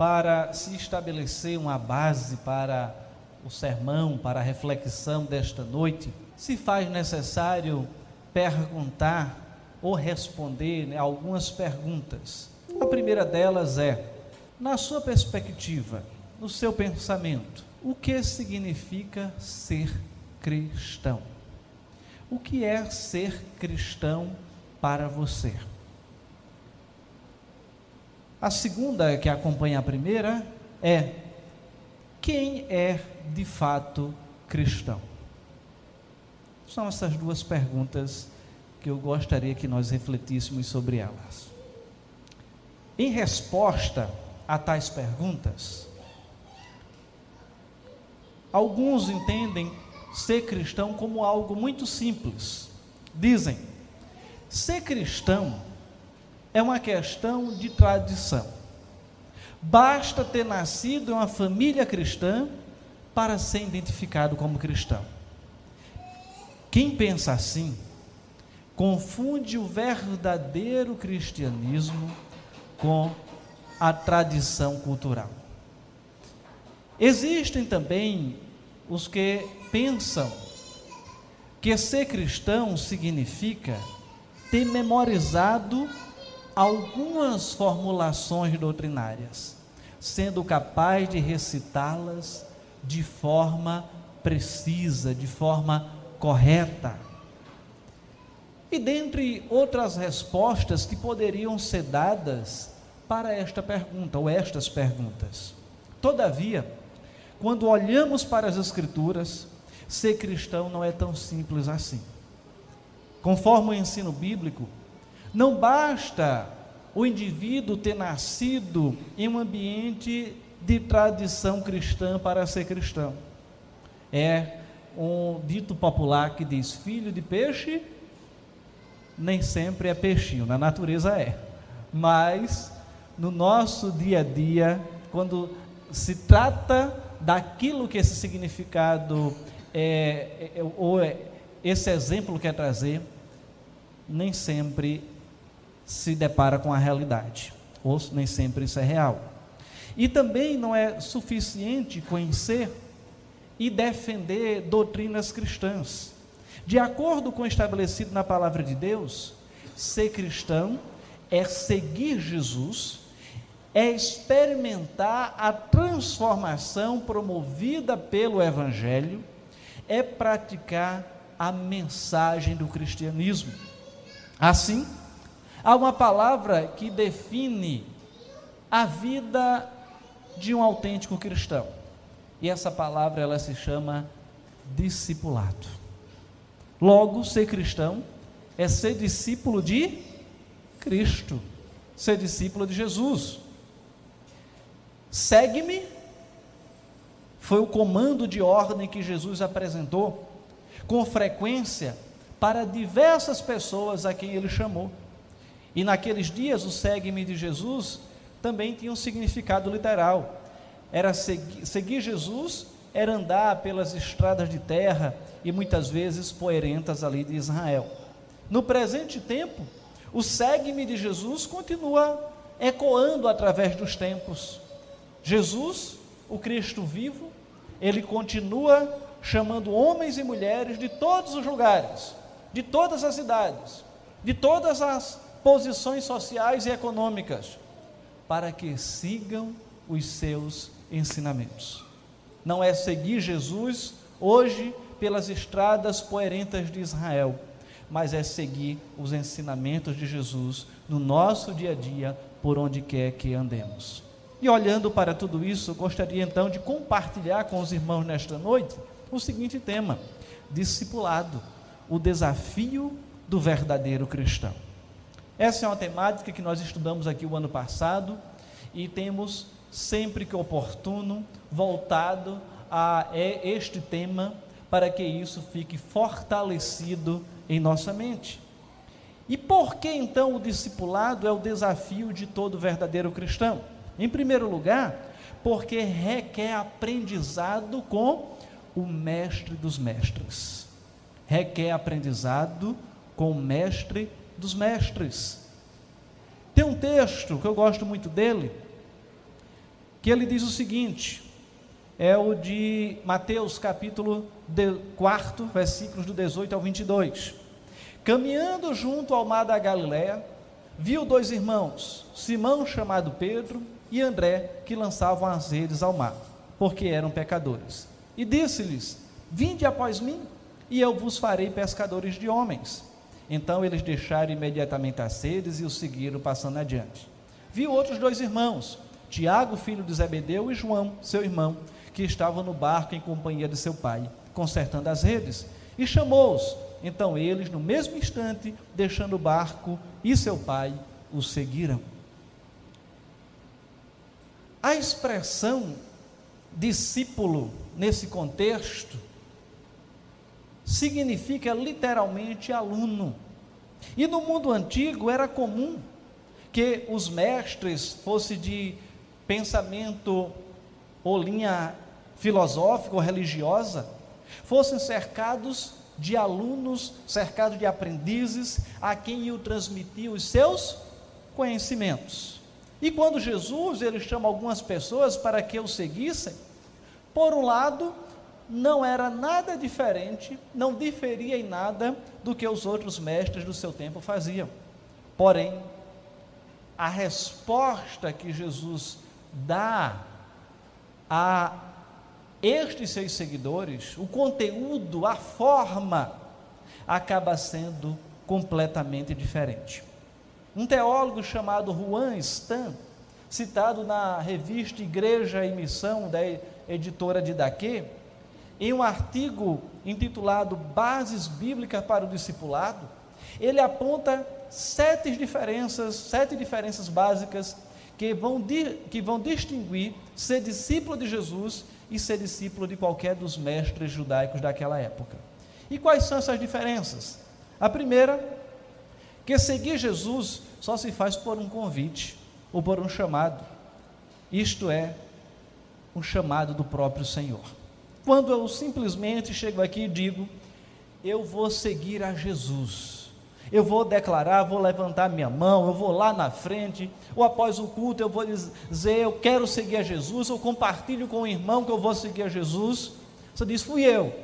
para se estabelecer uma base para o sermão, para a reflexão desta noite, se faz necessário perguntar ou responder né, algumas perguntas. A primeira delas é: na sua perspectiva, no seu pensamento, o que significa ser cristão? O que é ser cristão para você? A segunda, que acompanha a primeira, é: quem é de fato cristão? São essas duas perguntas que eu gostaria que nós refletíssemos sobre elas. Em resposta a tais perguntas, alguns entendem ser cristão como algo muito simples. Dizem: ser cristão é uma questão de tradição. Basta ter nascido em uma família cristã para ser identificado como cristão. Quem pensa assim, confunde o verdadeiro cristianismo com a tradição cultural. Existem também os que pensam que ser cristão significa ter memorizado algumas formulações doutrinárias, sendo capaz de recitá-las de forma precisa, de forma correta. E dentre outras respostas que poderiam ser dadas para esta pergunta ou estas perguntas. Todavia, quando olhamos para as Escrituras, ser cristão não é tão simples assim. Conforme o ensino bíblico, não basta o indivíduo ter nascido em um ambiente de tradição cristã para ser cristão. É um dito popular que diz: filho de peixe nem sempre é peixinho, na natureza é. Mas no nosso dia a dia, quando se trata daquilo que esse significado é, é, ou é, esse exemplo quer trazer, nem sempre se depara com a realidade, ou nem sempre isso é real. E também não é suficiente conhecer e defender doutrinas cristãs. De acordo com o estabelecido na palavra de Deus, ser cristão é seguir Jesus, é experimentar a transformação promovida pelo Evangelho, é praticar a mensagem do cristianismo. Assim, há uma palavra que define a vida de um autêntico cristão. E essa palavra ela se chama discipulado. Logo, ser cristão é ser discípulo de Cristo, ser discípulo de Jesus. Segue-me foi o comando de ordem que Jesus apresentou com frequência para diversas pessoas a quem ele chamou. E naqueles dias, o segue-me de Jesus também tinha um significado literal era seguir, seguir Jesus, era andar pelas estradas de terra e muitas vezes poerentas ali de Israel. No presente tempo, o segue-me de Jesus continua ecoando através dos tempos. Jesus, o Cristo vivo, ele continua chamando homens e mulheres de todos os lugares, de todas as idades, de todas as posições sociais e econômicas, para que sigam os seus ensinamentos. Não é seguir Jesus hoje pelas estradas poerentas de Israel, mas é seguir os ensinamentos de Jesus no nosso dia a dia, por onde quer que andemos. E olhando para tudo isso, gostaria então de compartilhar com os irmãos nesta noite o seguinte tema: discipulado, o desafio do verdadeiro cristão. Essa é uma temática que nós estudamos aqui o ano passado e temos sempre que oportuno, voltado a este tema, para que isso fique fortalecido em nossa mente. E por que então o discipulado é o desafio de todo verdadeiro cristão? Em primeiro lugar, porque requer aprendizado com o mestre dos mestres. Requer aprendizado com o mestre dos mestres. Tem um texto que eu gosto muito dele, que ele diz o seguinte: é o de Mateus capítulo 4, versículos do 18 ao 22. Caminhando junto ao mar da Galiléia, viu dois irmãos, Simão chamado Pedro e André, que lançavam as redes ao mar, porque eram pecadores. E disse-lhes: Vinde após mim, e eu vos farei pescadores de homens. Então eles deixaram imediatamente as redes e o seguiram passando adiante. Viu outros dois irmãos, Tiago, filho de Zebedeu, e João, seu irmão, que estavam no barco em companhia de seu pai, consertando as redes, e chamou-os. Então eles, no mesmo instante, deixando o barco e seu pai, o seguiram. A expressão discípulo, nesse contexto, significa literalmente aluno. E no mundo antigo era comum que os mestres fossem de pensamento ou linha filosófica ou religiosa, fossem cercados de alunos, cercados de aprendizes, a quem iam transmitir os seus conhecimentos. E quando Jesus ele chama algumas pessoas para que o seguissem, por um lado, não era nada diferente, não diferia em nada do que os outros mestres do seu tempo faziam. Porém, a resposta que Jesus dá a estes seus seguidores, o conteúdo, a forma, acaba sendo completamente diferente. Um teólogo chamado Juan Stan, citado na revista Igreja e Missão, da editora de Daquê, em um artigo intitulado Bases Bíblicas para o Discipulado, ele aponta sete diferenças, sete diferenças básicas que vão, que vão distinguir ser discípulo de Jesus e ser discípulo de qualquer dos mestres judaicos daquela época. E quais são essas diferenças? A primeira, que seguir Jesus só se faz por um convite ou por um chamado. Isto é, um chamado do próprio Senhor. Quando eu simplesmente chego aqui e digo, eu vou seguir a Jesus eu vou declarar, vou levantar minha mão, eu vou lá na frente, ou após o culto eu vou dizer, eu quero seguir a Jesus, eu compartilho com o irmão que eu vou seguir a Jesus. Você diz, fui eu.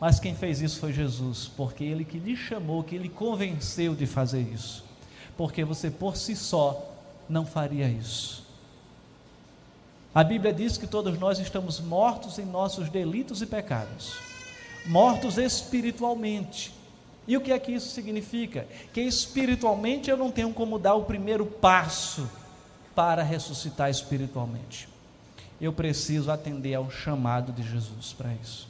Mas quem fez isso foi Jesus, porque ele que lhe chamou, que lhe convenceu de fazer isso. Porque você por si só não faria isso. A Bíblia diz que todos nós estamos mortos em nossos delitos e pecados, mortos espiritualmente e o que é que isso significa? Que espiritualmente eu não tenho como dar o primeiro passo para ressuscitar espiritualmente. Eu preciso atender ao chamado de Jesus para isso.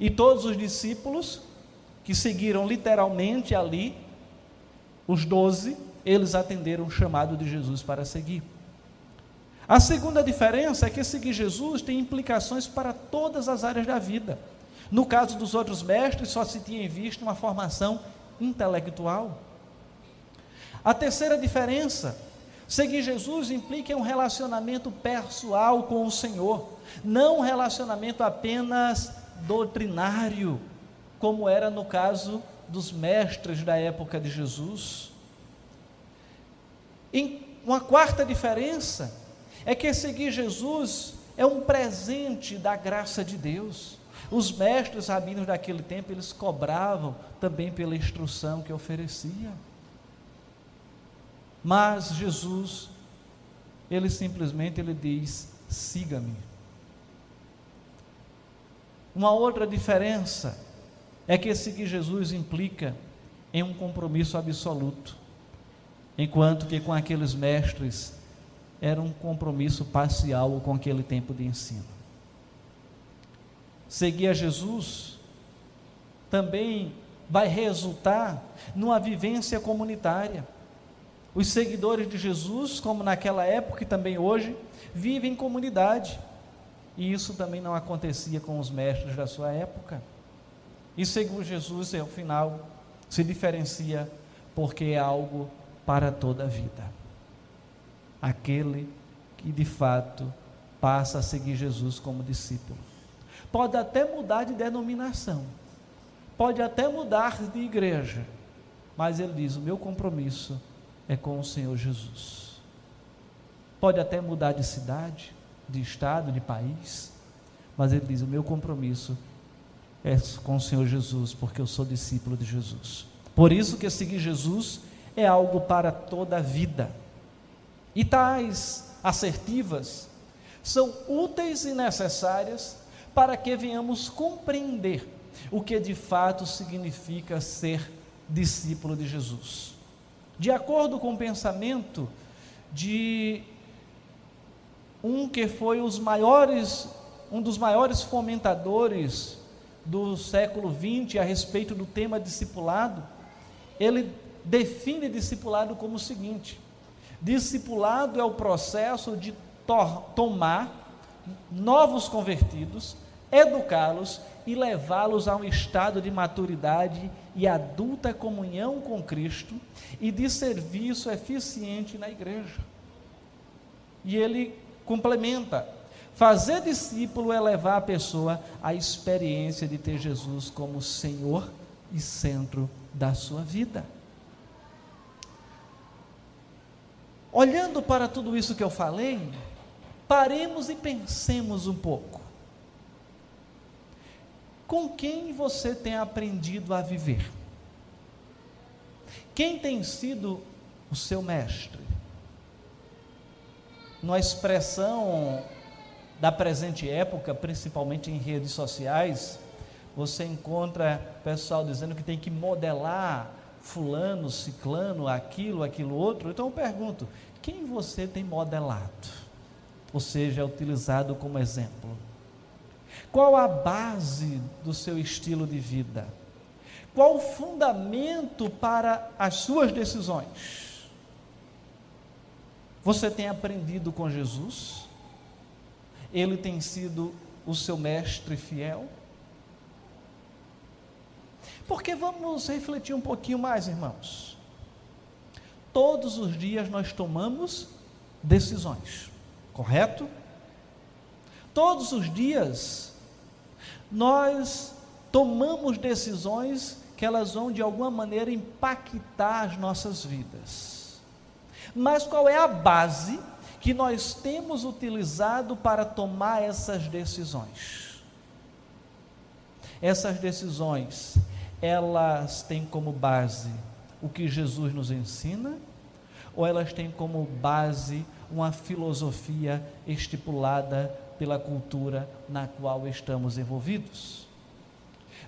E todos os discípulos que seguiram literalmente ali, os doze, eles atenderam o chamado de Jesus para seguir. A segunda diferença é que seguir Jesus tem implicações para todas as áreas da vida. No caso dos outros mestres, só se tinha visto uma formação intelectual. A terceira diferença, seguir Jesus implica um relacionamento pessoal com o Senhor, não um relacionamento apenas doutrinário, como era no caso dos mestres da época de Jesus. Em uma quarta diferença é que seguir Jesus é um presente da graça de Deus. Os mestres rabinos daquele tempo, eles cobravam também pela instrução que oferecia. Mas Jesus, ele simplesmente ele diz: "Siga-me". Uma outra diferença é que seguir Jesus implica em um compromisso absoluto, enquanto que com aqueles mestres era um compromisso parcial com aquele tempo de ensino seguir a Jesus também vai resultar numa vivência comunitária. Os seguidores de Jesus, como naquela época e também hoje, vivem em comunidade. E isso também não acontecia com os mestres da sua época. E seguir Jesus, ao final, se diferencia porque é algo para toda a vida. Aquele que de fato passa a seguir Jesus como discípulo pode até mudar de denominação, pode até mudar de igreja, mas ele diz: o meu compromisso é com o Senhor Jesus. Pode até mudar de cidade, de estado, de país, mas ele diz: o meu compromisso é com o Senhor Jesus, porque eu sou discípulo de Jesus. Por isso que seguir Jesus é algo para toda a vida. E tais assertivas são úteis e necessárias para que venhamos compreender o que de fato significa ser discípulo de Jesus. De acordo com o pensamento de um que foi os maiores, um dos maiores fomentadores do século XX a respeito do tema discipulado, ele define discipulado como o seguinte: discipulado é o processo de tomar novos convertidos, educá-los e levá-los a um estado de maturidade e adulta comunhão com Cristo e de serviço eficiente na igreja. E ele complementa: fazer discípulo é levar a pessoa à experiência de ter Jesus como Senhor e centro da sua vida. Olhando para tudo isso que eu falei, paremos e pensemos um pouco. Com quem você tem aprendido a viver? Quem tem sido o seu mestre? Numa expressão da presente época, principalmente em redes sociais, você encontra pessoal dizendo que tem que modelar fulano, ciclano, aquilo, aquilo outro. Então eu pergunto: quem você tem modelado? Ou seja, é utilizado como exemplo? Qual a base do seu estilo de vida? Qual o fundamento para as suas decisões? Você tem aprendido com Jesus? Ele tem sido o seu mestre fiel? Porque vamos refletir um pouquinho mais, irmãos. Todos os dias nós tomamos decisões, correto? Todos os dias nós tomamos decisões que elas vão de alguma maneira impactar as nossas vidas. Mas qual é a base que nós temos utilizado para tomar essas decisões? Essas decisões elas têm como base o que Jesus nos ensina, ou elas têm como base uma filosofia estipulada pela cultura na qual estamos envolvidos?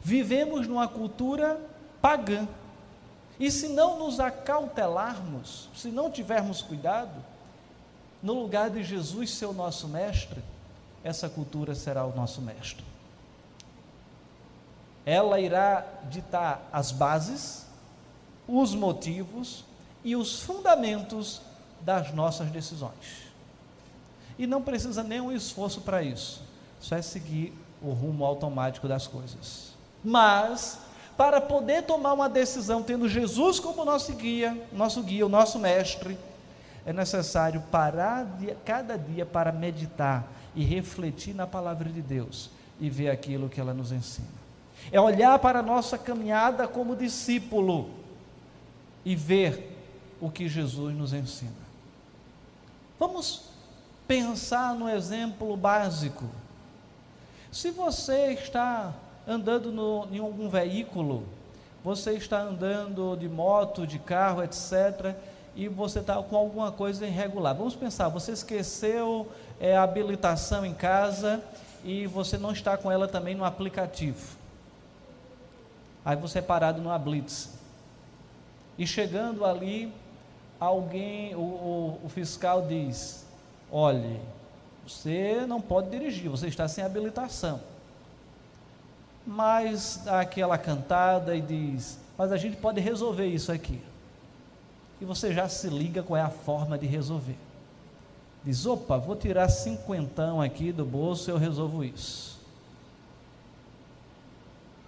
Vivemos numa cultura pagã. E se não nos acautelarmos, se não tivermos cuidado, no lugar de Jesus ser o nosso mestre, essa cultura será o nosso mestre ela irá ditar as bases, os motivos e os fundamentos das nossas decisões. E não precisa nenhum esforço para isso, só é seguir o rumo automático das coisas. Mas, para poder tomar uma decisão tendo Jesus como nosso guia, nosso guia, o nosso mestre, é necessário parar de, cada dia para meditar e refletir na palavra de Deus e ver aquilo que ela nos ensina é olhar para a nossa caminhada como discípulo e ver o que Jesus nos ensina. Vamos pensar no exemplo básico. Se você está andando no, em algum veículo, você está andando de moto, de carro, etc., e você está com alguma coisa irregular. Vamos pensar, você esqueceu é, a habilitação em casa e você não está com ela também no aplicativo. Aí você é parado numa blitz. E chegando ali, alguém, o, o, o fiscal diz: olhe, você não pode dirigir, você está sem habilitação. Mas dá aquela cantada e diz: mas a gente pode resolver isso aqui. E você já se liga qual é a forma de resolver. Diz: opa, vou tirar cinquentão aqui do bolso, eu resolvo isso.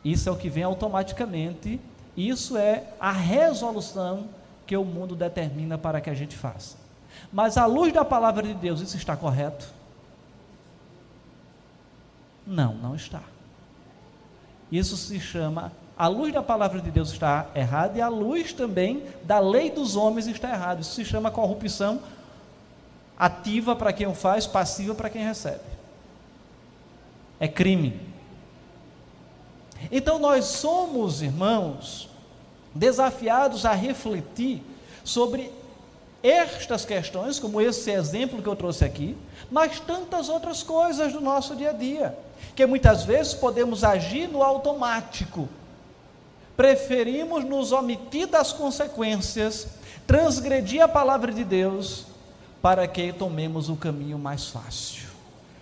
Isso é o que vem automaticamente. Isso é a resolução que o mundo determina para que a gente faça. Mas à luz da palavra de Deus, isso está correto? Não, não está. Isso se chama A luz da palavra de Deus está errada e a luz também da lei dos homens está errada. Isso se chama corrupção ativa para quem o faz, passiva para quem recebe. É crime. Então nós somos, irmãos, desafiados a refletir sobre estas questões, como esse exemplo que eu trouxe aqui, mas tantas outras coisas do nosso dia a dia, que muitas vezes podemos agir no automático. Preferimos nos omitir das consequências, transgredir a palavra de Deus, para que tomemos o caminho mais fácil.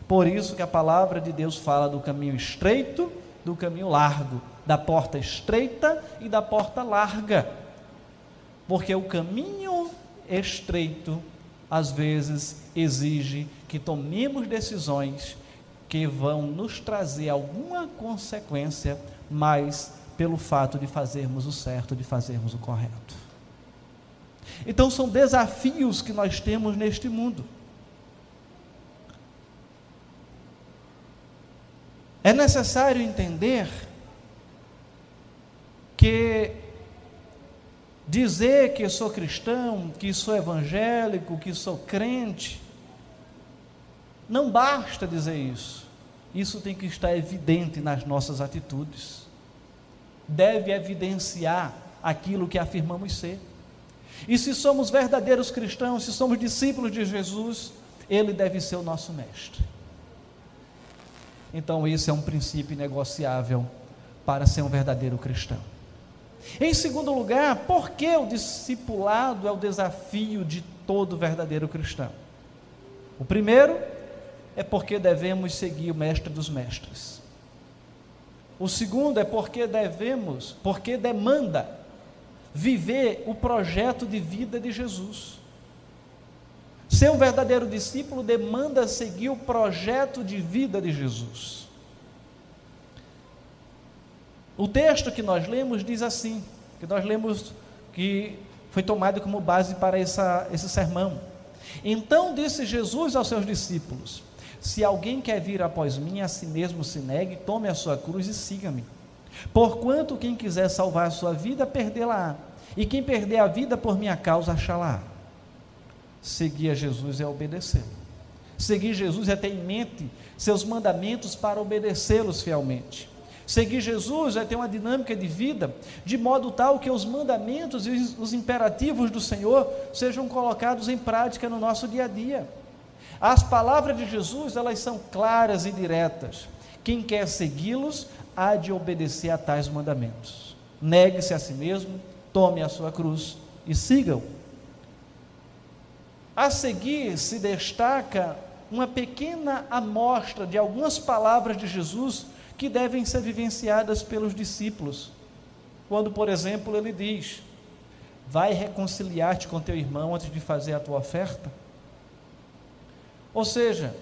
Por isso que a palavra de Deus fala do caminho estreito, do caminho largo, da porta estreita e da porta larga. Porque o caminho estreito às vezes exige que tomemos decisões que vão nos trazer alguma consequência, mas pelo fato de fazermos o certo, de fazermos o correto. Então são desafios que nós temos neste mundo. É necessário entender que dizer que sou cristão, que sou evangélico, que sou crente, não basta dizer isso. Isso tem que estar evidente nas nossas atitudes. Deve evidenciar aquilo que afirmamos ser. E se somos verdadeiros cristãos, se somos discípulos de Jesus, ele deve ser o nosso mestre. Então, esse é um princípio negociável para ser um verdadeiro cristão. Em segundo lugar, por que o discipulado é o desafio de todo verdadeiro cristão? O primeiro é porque devemos seguir o mestre dos mestres. O segundo é porque devemos, porque demanda viver o projeto de vida de Jesus. Ser um verdadeiro discípulo demanda seguir o projeto de vida de Jesus. O texto que nós lemos diz assim, que nós lemos que foi tomado como base para essa, esse sermão. Então disse Jesus aos seus discípulos: Se alguém quer vir após mim, a si mesmo se negue, tome a sua cruz e siga-me. Porquanto quem quiser salvar a sua vida, perdê-la-á. E quem perder a vida por minha causa, achá-la. Seguir a Jesus é obedecê-lo. Seguir Jesus é ter em mente seus mandamentos para obedecê-los fielmente. Seguir Jesus é ter uma dinâmica de vida de modo tal que os mandamentos e os imperativos do Senhor sejam colocados em prática no nosso dia a dia. As palavras de Jesus, elas são claras e diretas. Quem quer segui-los há de obedecer a tais mandamentos. Negue-se a si mesmo, tome a sua cruz e siga-o. A seguir se destaca uma pequena amostra de algumas palavras de Jesus que devem ser vivenciadas pelos discípulos. Quando, por exemplo, ele diz: Vai reconciliar-te com teu irmão antes de fazer a tua oferta. Ou seja,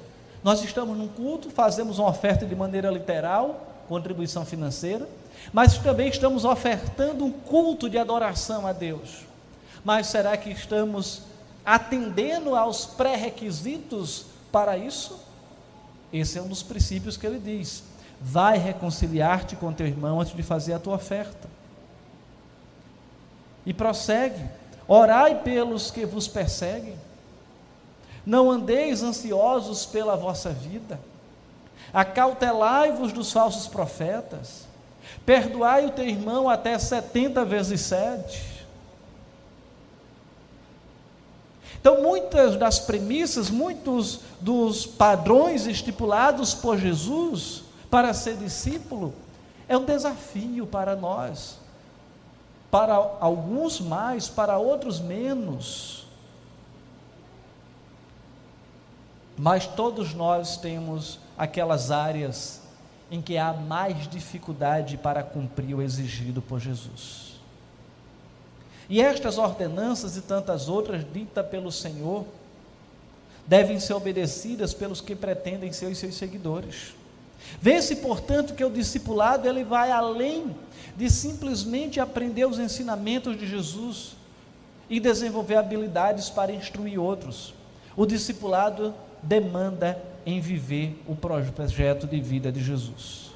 nós estamos num culto, fazemos uma oferta de maneira literal, contribuição financeira, mas também estamos ofertando um culto de adoração a Deus. Mas será que estamos atendendo aos pré-requisitos para isso? Esse é um dos princípios que ele diz. Vai reconciliar-te com teu irmão antes de fazer a tua oferta. E prossegue: Orai pelos que vos perseguem. Não andeis ansiosos pela vossa vida. Acautelai-vos dos falsos profetas. Perdoai o teu irmão até setenta vezes sete. Então, muitas das premissas, muitos dos padrões estipulados por Jesus para ser discípulo é um desafio para nós. Para alguns mais, para outros menos. Mas todos nós temos aquelas áreas em que há mais dificuldade para cumprir o exigido por Jesus. E estas ordenanças e tantas outras ditas pelo Senhor devem ser obedecidas pelos que pretendem ser os seus seguidores. Vê-se, portanto, que o discipulado ele vai além de simplesmente aprender os ensinamentos de Jesus e desenvolver habilidades para instruir outros. O discipulado demanda em viver o projeto de vida de Jesus.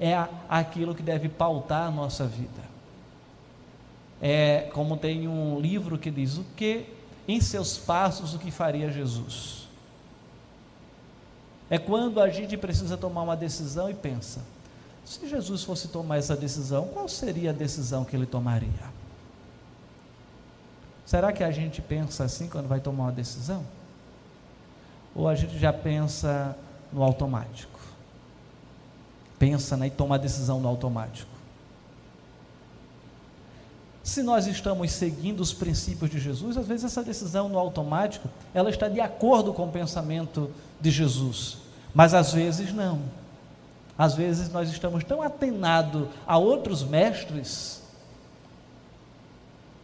é aquilo que deve pautar a nossa vida. É como tem um livro que diz o que em seus passos o que faria Jesus. É quando a gente precisa tomar uma decisão e pensa: se Jesus fosse tomar essa decisão, qual seria a decisão que ele tomaria? Será que a gente pensa assim quando vai tomar uma decisão? Ou a gente já pensa no automático? Pensa né, e toma a decisão no automático. Se nós estamos seguindo os princípios de Jesus, às vezes essa decisão no automático, ela está de acordo com o pensamento de Jesus, mas às vezes não. Às vezes nós estamos tão atenados a outros mestres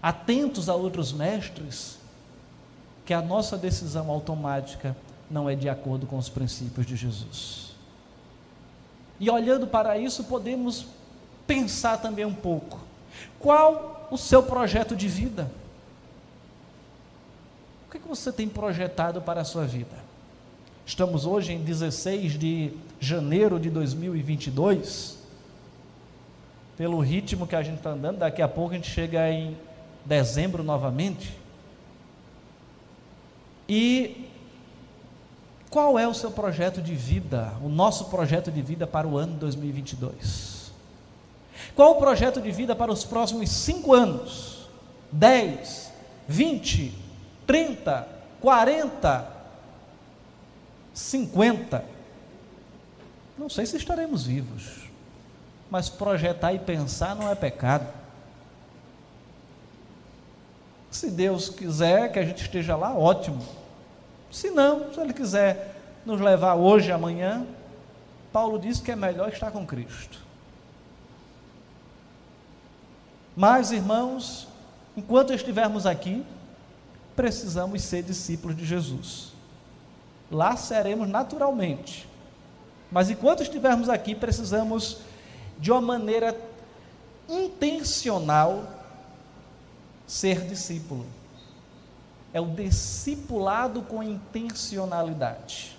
atentos a outros mestres, que a nossa decisão automática não é de acordo com os princípios de Jesus. E olhando para isso, podemos pensar também um pouco: qual o seu projeto de vida? O que, é que você tem projetado para a sua vida? Estamos hoje em 16 de janeiro de 2022. Pelo ritmo que a gente está andando, daqui a pouco a gente chega em dezembro novamente. E qual é o seu projeto de vida, o nosso projeto de vida para o ano 2022? Qual o projeto de vida para os próximos cinco anos? 10, 20, 30, 40, 50? Não sei se estaremos vivos, mas projetar e pensar não é pecado. Se Deus quiser que a gente esteja lá, ótimo. Se não, se Ele quiser nos levar hoje, amanhã, Paulo diz que é melhor estar com Cristo. Mas, irmãos, enquanto estivermos aqui, precisamos ser discípulos de Jesus. Lá seremos naturalmente. Mas enquanto estivermos aqui, precisamos, de uma maneira intencional, ser discípulo. É o discipulado com intencionalidade.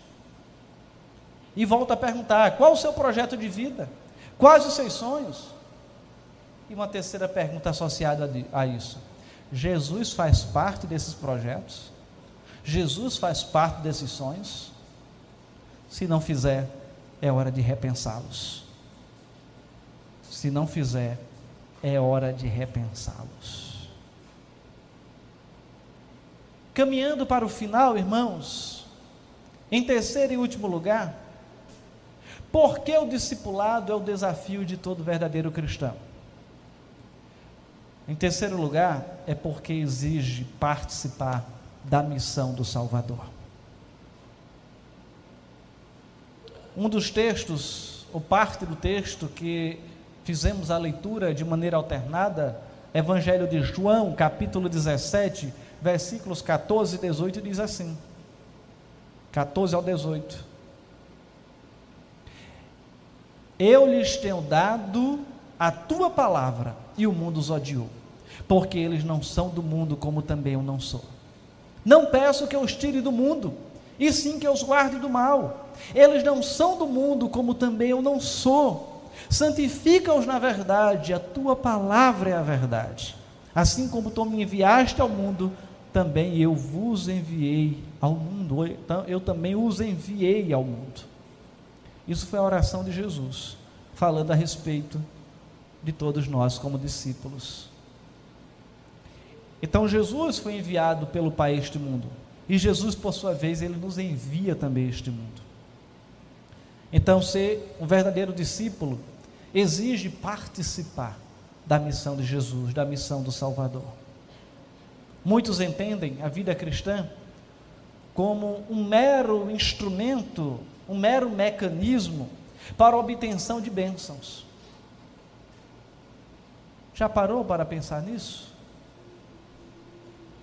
E volta a perguntar: qual o seu projeto de vida? Quais os seus sonhos? E uma terceira pergunta associada a isso: Jesus faz parte desses projetos? Jesus faz parte desses sonhos? Se não fizer, é hora de repensá-los. Se não fizer, é hora de repensá-los. Caminhando para o final, irmãos, em terceiro e último lugar, porque o discipulado é o desafio de todo verdadeiro cristão? Em terceiro lugar, é porque exige participar da missão do Salvador. Um dos textos, ou parte do texto que fizemos a leitura de maneira alternada, Evangelho de João, capítulo 17, versículos 14 e 18 diz assim: 14 ao 18. Eu lhes tenho dado a tua palavra, e o mundo os odiou, porque eles não são do mundo, como também eu não sou. Não peço que eu os tire do mundo, e sim que eu os guarde do mal. Eles não são do mundo, como também eu não sou. Santifica-os na verdade, a tua palavra é a verdade. Assim como tu me enviaste ao mundo, também eu vos enviei ao mundo, eu também os enviei ao mundo. Isso foi a oração de Jesus, falando a respeito de todos nós como discípulos. Então Jesus foi enviado pelo Pai a este mundo, e Jesus, por sua vez, ele nos envia também a este mundo. Então, ser um verdadeiro discípulo exige participar da missão de Jesus, da missão do Salvador. Muitos entendem a vida cristã como um mero instrumento, um mero mecanismo para a obtenção de bênçãos. Já parou para pensar nisso?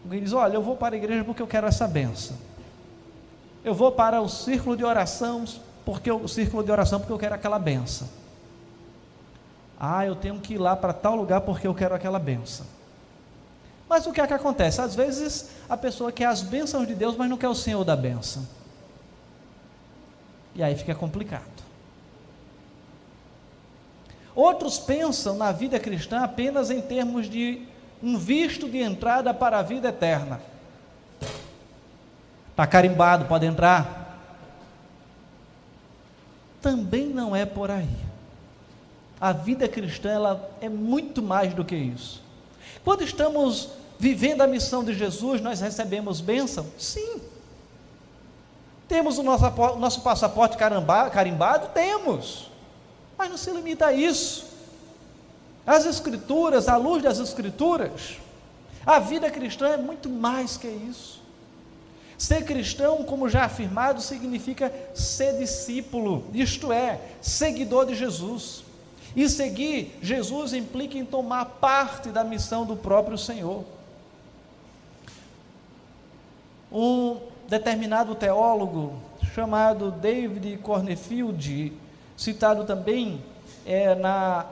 Alguém diz: Olha, eu vou para a igreja porque eu quero essa benção. Eu vou para o círculo de oração porque o círculo de oração porque eu quero aquela benção. Ah, eu tenho que ir lá para tal lugar porque eu quero aquela benção. Mas o que é que acontece? Às vezes a pessoa quer as bênçãos de Deus, mas não quer o Senhor da bênção. E aí fica complicado. Outros pensam na vida cristã apenas em termos de um visto de entrada para a vida eterna. Está carimbado, pode entrar. Também não é por aí. A vida cristã ela é muito mais do que isso. Quando estamos vivendo a missão de Jesus, nós recebemos bênção? Sim. Temos o nosso, nosso passaporte carimbado? Temos. Mas não se limita a isso. As Escrituras, à luz das Escrituras, a vida cristã é muito mais que isso. Ser cristão, como já afirmado, significa ser discípulo, isto é, seguidor de Jesus. E seguir Jesus implica em tomar parte da missão do próprio Senhor. Um determinado teólogo chamado David Cornfield, citado também é, na,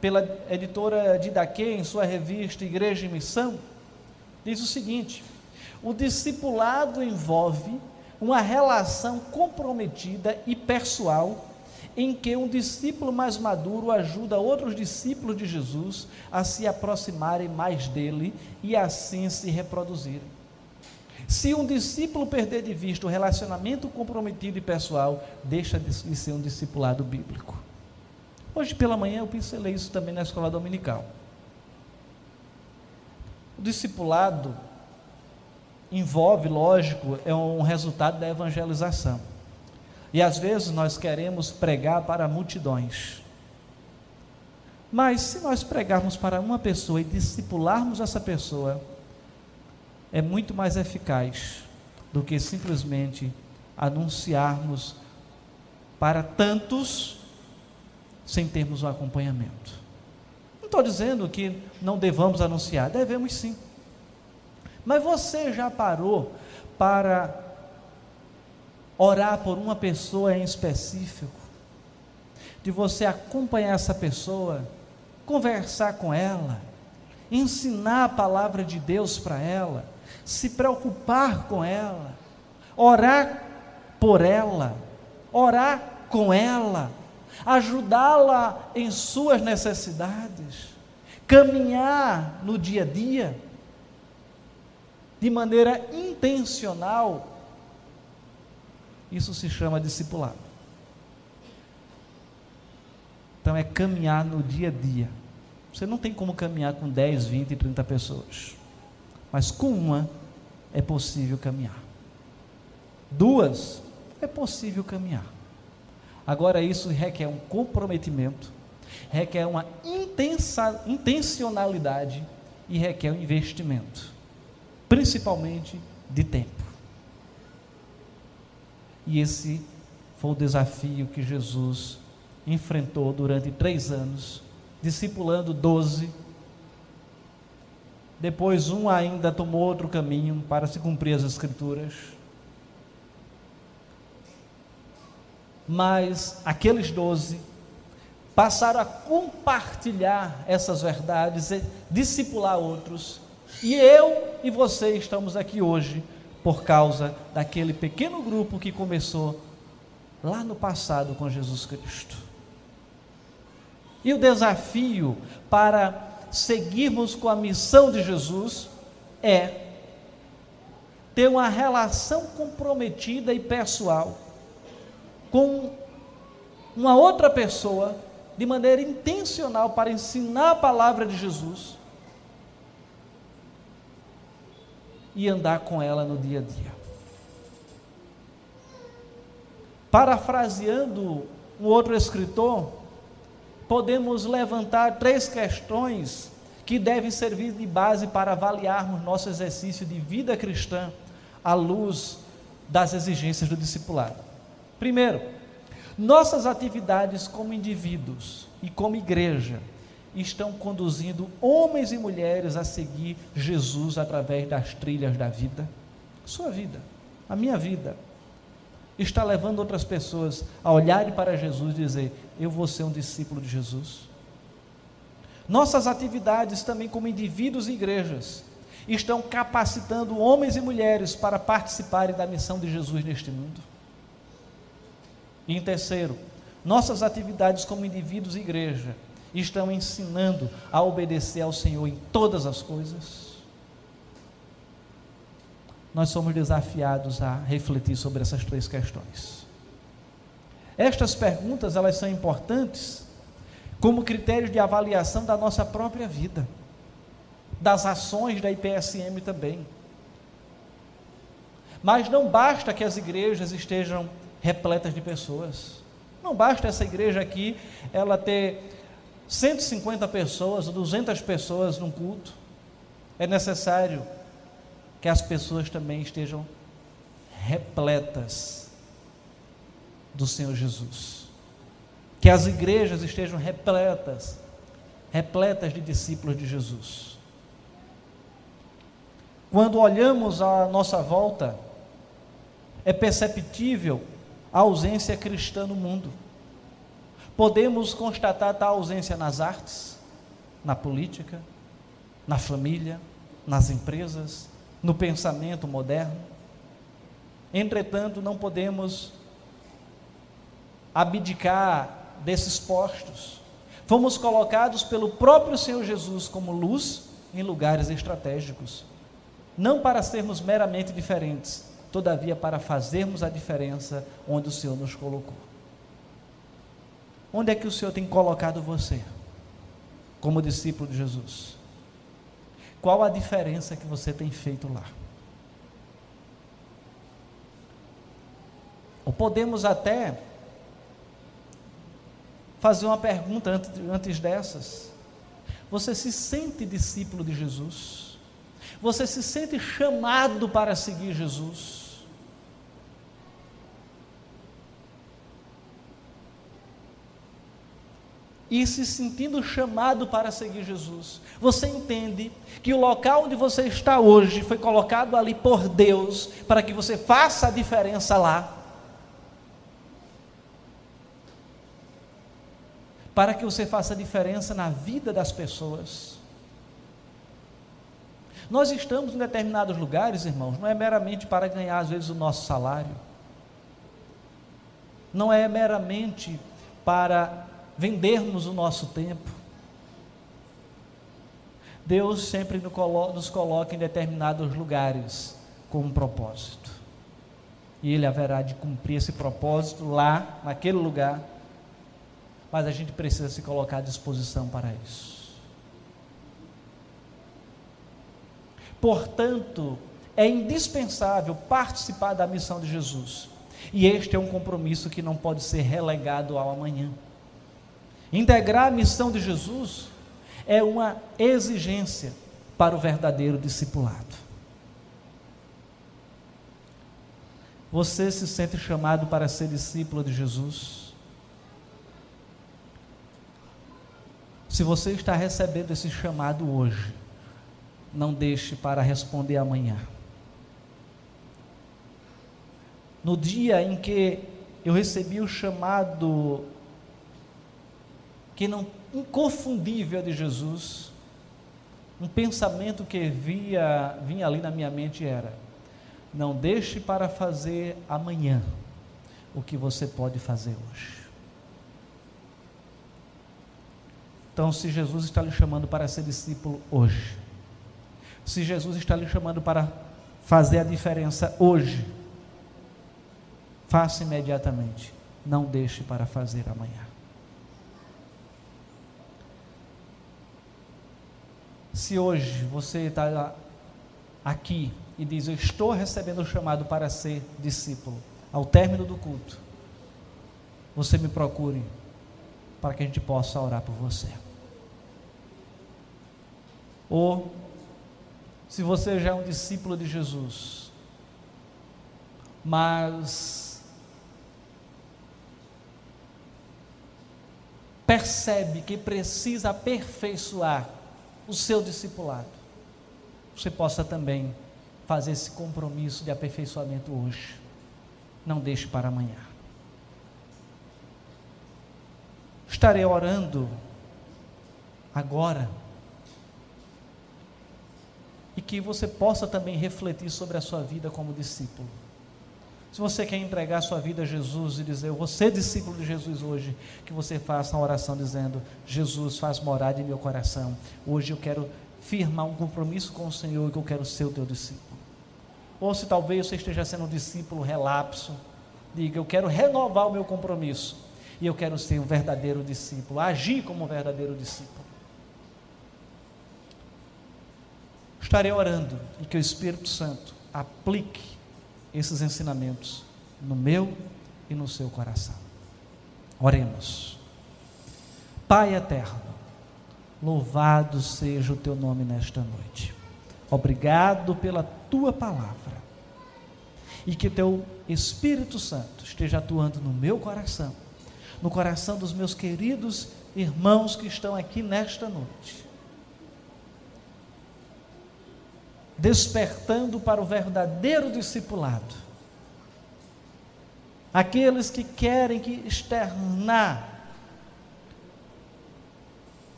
pela editora Didaquê, em sua revista Igreja e Missão, diz o seguinte: o discipulado envolve uma relação comprometida e pessoal em que um discípulo mais maduro ajuda outros discípulos de Jesus a se aproximarem mais dele e assim se reproduzirem. Se um discípulo perder de vista o relacionamento comprometido e pessoal, deixa de ser um discipulado bíblico. Hoje pela manhã eu pincelei isso também na escola dominical. O discipulado envolve, lógico, é um resultado da evangelização. E às vezes nós queremos pregar para multidões. Mas se nós pregarmos para uma pessoa e discipularmos essa pessoa, é muito mais eficaz do que simplesmente anunciarmos para tantos sem termos um acompanhamento. Não estou dizendo que não devamos anunciar, devemos sim. Mas você já parou para orar por uma pessoa em específico, de você acompanhar essa pessoa, conversar com ela, ensinar a palavra de Deus para ela, se preocupar com ela, orar por ela, orar com ela, ajudá-la em suas necessidades, caminhar no dia a dia, de maneira intencional, isso se chama discipulado. Então é caminhar no dia a dia. Você não tem como caminhar com 10, 20, 30 pessoas. Mas com uma é possível caminhar. Duas é possível caminhar. Agora isso requer um comprometimento, requer uma intensa, intencionalidade e requer um investimento, principalmente de tempo. E esse foi o desafio que Jesus enfrentou durante três anos, discipulando doze. Depois, um ainda tomou outro caminho para se cumprir as Escrituras. Mas aqueles doze passaram a compartilhar essas verdades, discipular outros. E eu e você estamos aqui hoje por causa daquele pequeno grupo que começou lá no passado com Jesus Cristo. E o desafio para seguirmos com a missão de Jesus é ter uma relação comprometida e pessoal com uma outra pessoa de maneira intencional para ensinar a palavra de Jesus e andar com ela no dia a dia. Parafraseando um outro escritor, podemos levantar três questões que devem servir de base para avaliarmos nosso exercício de vida cristã à luz das exigências do discipulado. Primeiro, nossas atividades como indivíduos e como igreja estão conduzindo homens e mulheres a seguir Jesus através das trilhas da vida? Sua vida, a minha vida, está levando outras pessoas a olharem para Jesus e dizer: Eu vou ser um discípulo de Jesus? Nossas atividades também como indivíduos e igrejas estão capacitando homens e mulheres para participarem da missão de Jesus neste mundo. E em terceiro, nossas atividades como indivíduos e igreja estão ensinando a obedecer ao Senhor em todas as coisas? Nós somos desafiados a refletir sobre essas três questões. Estas perguntas, elas são importantes como critérios de avaliação da nossa própria vida, das ações da IPSM também. Mas não basta que as igrejas estejam repletas de pessoas. Não basta essa igreja aqui ela ter 150 pessoas, 200 pessoas num culto. É necessário que as pessoas também estejam repletas do Senhor Jesus. Que as igrejas estejam repletas, repletas de discípulos de Jesus. Quando olhamos à nossa volta, é perceptível a ausência cristã no mundo. Podemos constatar tal ausência nas artes, na política, na família, nas empresas, no pensamento moderno. Entretanto, não podemos abdicar desses postos. Fomos colocados pelo próprio Senhor Jesus como luz em lugares estratégicos, não para sermos meramente diferentes, todavia para fazermos a diferença onde o Senhor nos colocou. Onde é que o Senhor tem colocado você como discípulo de Jesus? Qual a diferença que você tem feito lá? Ou podemos até fazer uma pergunta antes, dessas. Você se sente discípulo de Jesus? Você se sente chamado para seguir Jesus? E se sentindo chamado para seguir Jesus, você entende que o local onde você está hoje foi colocado ali por Deus para que você faça a diferença lá. Para que você faça a diferença na vida das pessoas. Nós estamos em determinados lugares, irmãos, não é meramente para ganhar às vezes o nosso salário. Não é meramente para vendermos o nosso tempo. Deus sempre nos coloca em determinados lugares com um propósito. E Ele haverá de cumprir esse propósito lá, naquele lugar. Mas a gente precisa se colocar à disposição para isso. Portanto, é indispensável participar da missão de Jesus. E este é um compromisso que não pode ser relegado ao amanhã. Integrar a missão de Jesus é uma exigência para o verdadeiro discipulado. Você se sente chamado para ser discípulo de Jesus? Se você está recebendo esse chamado hoje, não deixe para responder amanhã. No dia em que eu recebi o chamado que não inconfundível de Jesus, um pensamento que via, vinha ali na minha mente era: não deixe para fazer amanhã o que você pode fazer hoje. Então, se Jesus está lhe chamando para ser discípulo hoje, se Jesus está lhe chamando para fazer a diferença hoje, faça imediatamente, não deixe para fazer amanhã. Se hoje você está aqui e diz: Eu estou recebendo o chamado para ser discípulo, ao término do culto, você me procure para que a gente possa orar por você. Ou, se você já é um discípulo de Jesus, mas percebe que precisa aperfeiçoar o seu discipulado, você possa também fazer esse compromisso de aperfeiçoamento hoje. Não deixe para amanhã. Estarei orando agora. E que você possa também refletir sobre a sua vida como discípulo. Se você quer entregar sua vida a Jesus e dizer, vou ser discípulo de Jesus hoje, que você faça uma oração dizendo: Jesus, faz morada em meu coração. Hoje eu quero firmar um compromisso com o Senhor e que eu quero ser o teu discípulo. Ou se talvez você esteja sendo um discípulo relapso, diga: eu quero renovar o meu compromisso e eu quero ser um verdadeiro discípulo, agir como um verdadeiro discípulo. Estarei orando e que o Espírito Santo aplique esses ensinamentos no meu e no seu coração. Oremos. Pai eterno, louvado seja o teu nome nesta noite. Obrigado pela tua palavra. E que teu Espírito Santo esteja atuando no meu coração, no coração dos meus queridos irmãos que estão aqui nesta noite despertando para o verdadeiro discipulado. Aqueles que querem que externar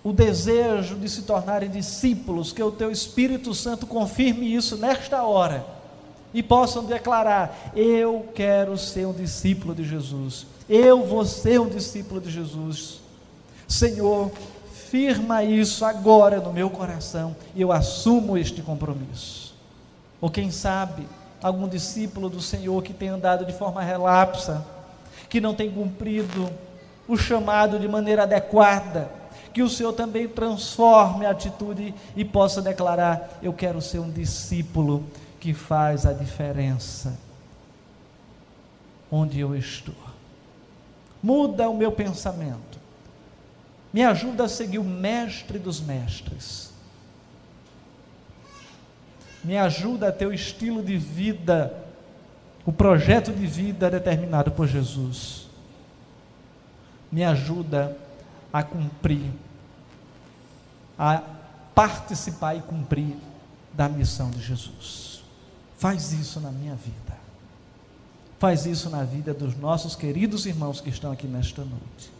o desejo de se tornarem discípulos, que o teu Espírito Santo confirme isso nesta hora e possam declarar: Eu quero ser um discípulo de Jesus, eu vou ser um discípulo de Jesus. Senhor, firma isso agora no meu coração e eu assumo este compromisso. Ou quem sabe, algum discípulo do Senhor que tem andado de forma relapsa, que não tem cumprido o chamado de maneira adequada, que o Senhor também transforme a atitude e possa declarar: Eu quero ser um discípulo que faz a diferença onde eu estou. Muda o meu pensamento me ajuda a seguir o mestre dos mestres. Me ajuda a ter o estilo de vida, o projeto de vida determinado por Jesus. Me ajuda a cumprir, a participar e cumprir da missão de Jesus. Faz isso na minha vida. Faz isso na vida dos nossos queridos irmãos que estão aqui nesta noite